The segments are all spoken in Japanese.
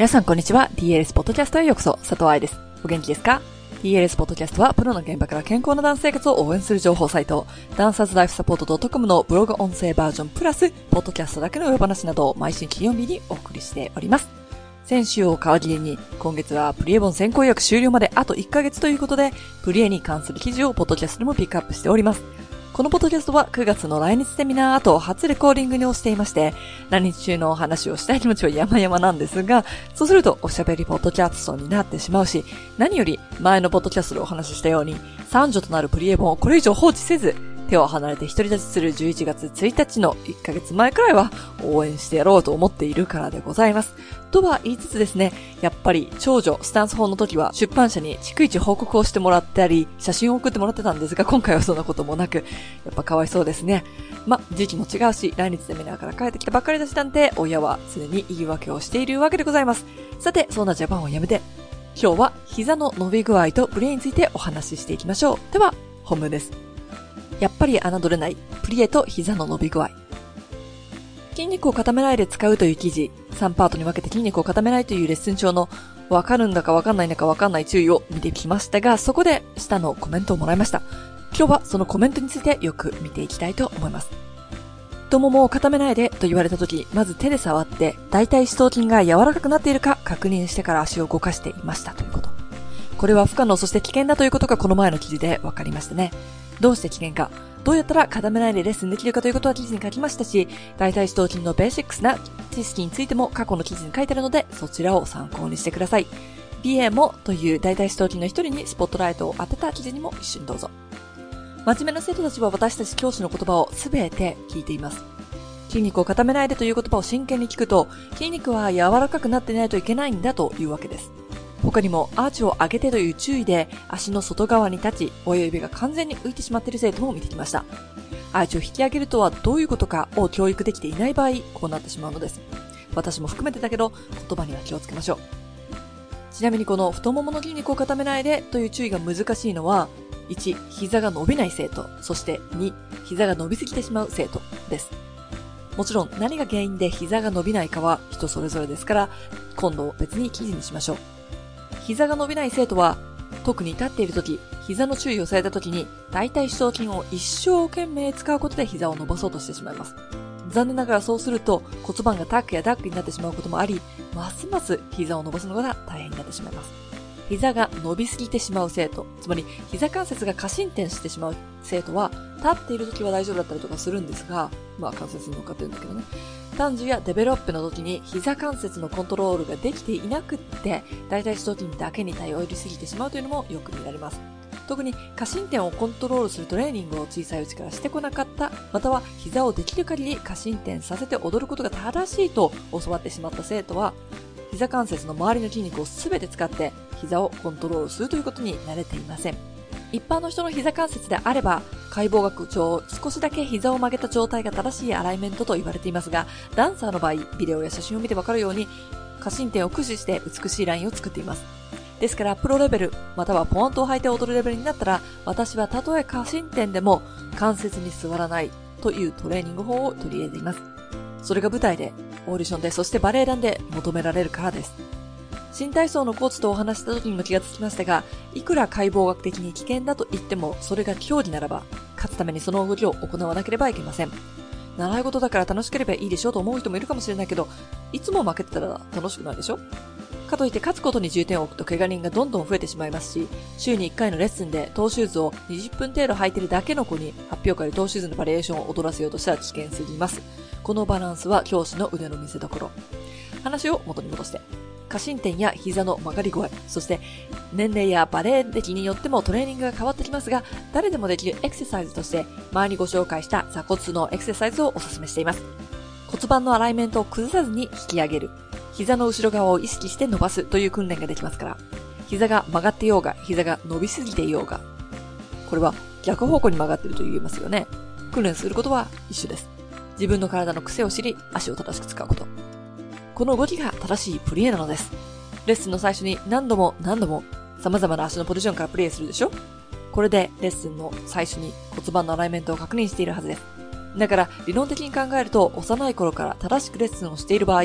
皆さんこんにちは。DLS ポッドキャストへようこそ。佐藤愛です。お元気ですか ?DLS ポッドキャストは、プロの現場から健康なダンス生活を応援する情報サイト、ダンサーズライフサポート .com のブログ音声バージョンプラス、ポッドキャストだけの裏話などを毎週金曜日にお送りしております。先週を皮切りに、今月はプリエボン先行予約終了まであと1ヶ月ということで、プリエに関する記事をポッドキャストでもピックアップしております。このポッドキャストは9月の来日セミナー後初レコーディングに応じていまして、来日中のお話をしたい気持ちは山々なんですが、そうするとおしゃべりポッドキャストになってしまうし、何より前のポッドキャストでお話ししたように、三女となるプリエボンをこれ以上放置せず、手を離れて独り立ちする11月1日の1ヶ月前くらいは応援してやろうと思っているからでございます。とは言いつつですね、やっぱり長女スタンス法の時は出版社に逐一報告をしてもらったり、写真を送ってもらってたんですが、今回はそんなこともなく、やっぱかわいそうですね。ま、時期も違うし、来日セミナーから帰ってきたばっかりだしなんて、親は常に言い訳をしているわけでございます。さて、そんなジャパンをやめて、今日は膝の伸び具合とブレインについてお話ししていきましょう。では、本文です。やっぱり侮れないプリエと膝の伸び具合。筋肉を固めないで使うという記事、3パートに分けて筋肉を固めないというレッスン帳のわかるんだかわかんないんだかわかんない注意を見てきましたが、そこで下のコメントをもらいました。今日はそのコメントについてよく見ていきたいと思います。太ももを固めないでと言われた時、まず手で触って、大腿四頭筋が柔らかくなっているか確認してから足を動かしていましたということ。これは不可能そして危険だということがこの前の記事で分かりましたね。どうして危険か、どうやったら固めないでレッスンできるかということは記事に書きましたし、大体四頭筋のベーシックスな知識についても過去の記事に書いてあるので、そちらを参考にしてください。BA もという大体四頭筋の一人にスポットライトを当てた記事にも一緒にどうぞ。真面目な生徒たちは私たち教師の言葉をすべて聞いています。筋肉を固めないでという言葉を真剣に聞くと、筋肉は柔らかくなってないといけないんだというわけです。他にもアーチを上げてという注意で足の外側に立ち、親指が完全に浮いてしまっている生徒も見てきました。アーチを引き上げるとはどういうことかを教育できていない場合、こうなってしまうのです。私も含めてだけど、言葉には気をつけましょう。ちなみにこの太ももの筋肉を固めないでという注意が難しいのは、1、膝が伸びない生徒、そして2、膝が伸びすぎてしまう生徒です。もちろん何が原因で膝が伸びないかは人それぞれですから、今度別に記事にしましょう。膝が伸びない生徒は、特に立っている時、膝の注意をされた時に、大腿四頭筋を一生懸命使うことで膝を伸ばそうとしてしまいます。残念ながらそうすると骨盤がタックやダックになってしまうこともあり、ますます膝を伸ばすのが大変になってしまいます。膝が伸びすぎてしまう生徒、つまり膝関節が過伸展してしまう生徒は、立っている時は大丈夫だったりとかするんですが、まあ関節に乗っかってるんだけどね。短寿やデベロップの時に膝関節のコントロールができていなくって、大体四頭筋だけに頼りすぎてしまうというのもよく見られます。特に過伸点をコントロールするトレーニングを小さいうちからしてこなかった、または膝をできる限り過伸点させて踊ることが正しいと教わってしまった生徒は、膝関節の周りの筋肉を全て使って膝をコントロールするということに慣れていません。一般の人の膝関節であれば、解剖学上、少しだけ膝を曲げた状態が正しいアライメントと言われていますが、ダンサーの場合、ビデオや写真を見てわかるように、過伸点を駆使して美しいラインを作っています。ですから、プロレベル、またはポントを履いて踊るレベルになったら、私はたとえ過伸点でも関節に座らないというトレーニング法を取り入れています。それが舞台で、オーディションで、そしてバレエ団で求められるからです。新体操のコーチとお話した時にも気がつきましたが、いくら解剖学的に危険だと言っても、それが競技ならば、勝つためにその動きを行わなければいけません。習い事だから楽しければいいでしょうと思う人もいるかもしれないけど、いつも負けてたら楽しくないでしょ？かといって勝つことに重点を置くと怪我人がどんどん増えてしまいますし、週に1回のレッスンでトーシューズを20分程度履いてるだけの子に発表会でトーシューズのバリエーションを踊らせようとしたら危険すぎます。このバランスは教師の腕の見せ所。話を元に戻して。過伸点や膝の曲がり具合、そして年齢やバレエ歴によってもトレーニングが変わってきますが、誰でもできるエクササイズとして前にご紹介した鎖骨のエクササイズをお勧めしています。骨盤のアライメントを崩さずに引き上げる。膝の後ろ側を意識して伸ばすという訓練ができますから、膝が曲がってようが、膝が伸びすぎていようが、これは逆方向に曲がってると言えますよね。訓練することは一緒です。自分の体の癖を知り、足を正しく使うこと。この動きが正しいプリエなのです。レッスンの最初に何度も何度も様々な足のポジションからプレイするでしょ？これでレッスンの最初に骨盤のアライメントを確認しているはずです。だから理論的に考えると幼い頃から正しくレッスンをしている場合、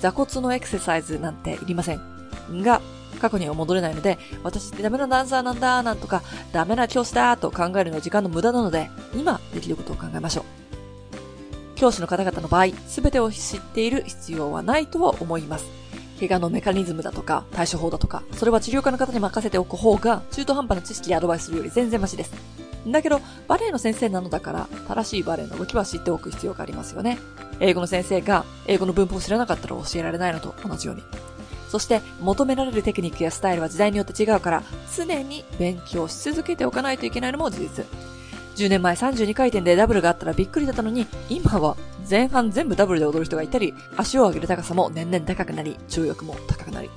座骨のエクササイズなんていりません。が、過去には戻れないので、私ってダメなダンサーなんだ、なんとか、ダメな教師だ、と考えるの時間の無駄なので、今できることを考えましょう。教師の方々の場合、すべてを知っている必要はないとは思います。怪我のメカニズムだとか、対処法だとか、それは治療家の方に任せておく方が、中途半端な知識でアドバイスするより全然マシです。だけど、バレエの先生なのだから、正しいバレエの動きは知っておく必要がありますよね。英語の先生が、英語の文法を知らなかったら教えられないのと同じように。そして求められるテクニックやスタイルは時代によって違うから、常に勉強し続けておかないといけないのも事実。10年前32回転でダブルがあったらびっくりだったのに、今は前半全部ダブルで踊る人がいたり、足を上げる高さも年々高くなり、重力も高くなり。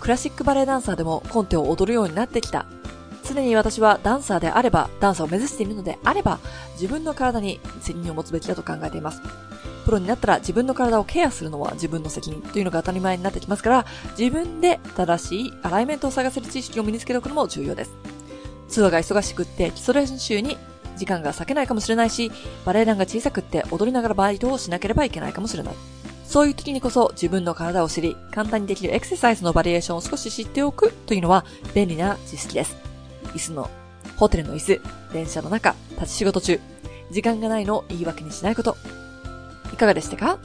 クラシックバレエダンサーでもコンテを踊るようになってきた。常に私はダンサーであれば、ダンサーを目指しているのであれば、自分の体に責任を持つべきだと考えています。プロになったら自分の体をケアするのは自分の責任というのが当たり前になってきますから、自分で正しいアライメントを探せる知識を身につけておくのも重要です。ツアーが忙しくって基礎練習に時間が割けないかもしれないし、バレエ団が小さくって踊りながらバイトをしなければいけないかもしれない。そういう時にこそ自分の体を知り、簡単にできるエクササイズのバリエーションを少し知っておくというのは便利な知識です。椅子の、ホテルの椅子、電車の中、立ち仕事中、時間がないのを言い訳にしないこと、いかがでしたか？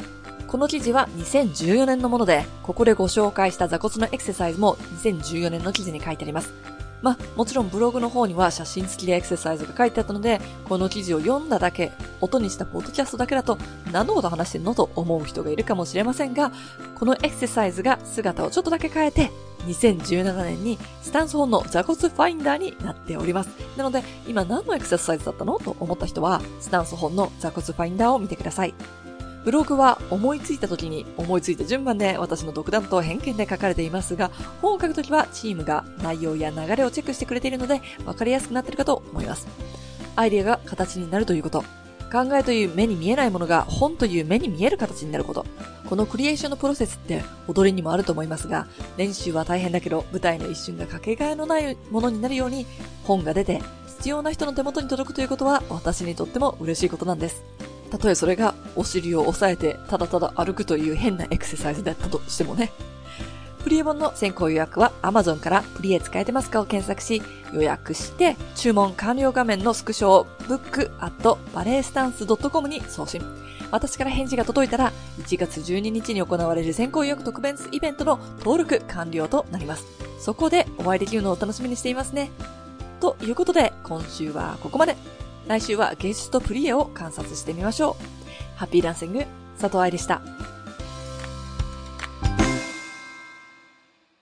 この記事は2014年のもので、ここでご紹介した座骨のエクササイズも2014年の記事に書いてあります。まあ、もちろんブログの方には写真付きでエクササイズが書いてあったので、この記事を読んだだけ、音にしたポッドキャストだけだと、何のこと話してんのと思う人がいるかもしれませんが、このエクササイズが姿をちょっとだけ変えて、2017年にスタンス本の座骨ファインダーになっております。なので、今何のエクササイズだったのと思った人は、スタンス本の座骨ファインダーを見てください。ブログは思いついた時に思いついた順番で私の独断と偏見で書かれていますが、本を書くときはチームが内容や流れをチェックしてくれているので分かりやすくなっているかと思います。アイデアが形になるということ。考えという目に見えないものが本という目に見える形になること。このクリエーションのプロセスって踊りにもあると思いますが、練習は大変だけど舞台の一瞬がかけがえのないものになるように本が出て必要な人の手元に届くということは私にとっても嬉しいことなんです。たとえそれがお尻を押さえてただただ歩くという変なエクササイズだったとしてもね。プリエ本の先行予約は Amazon からプリエ使えてますかを検索し予約して注文完了画面のスクショを book.balletstance.com に送信。私から返事が届いたら1月12日に行われる先行予約特別イベントの登録完了となります。そこでお会いできるのを楽しみにしていますね。ということで今週はここまで。来週は芸術とプリエを観察してみましょう。ハッピーランシング、佐藤愛でした。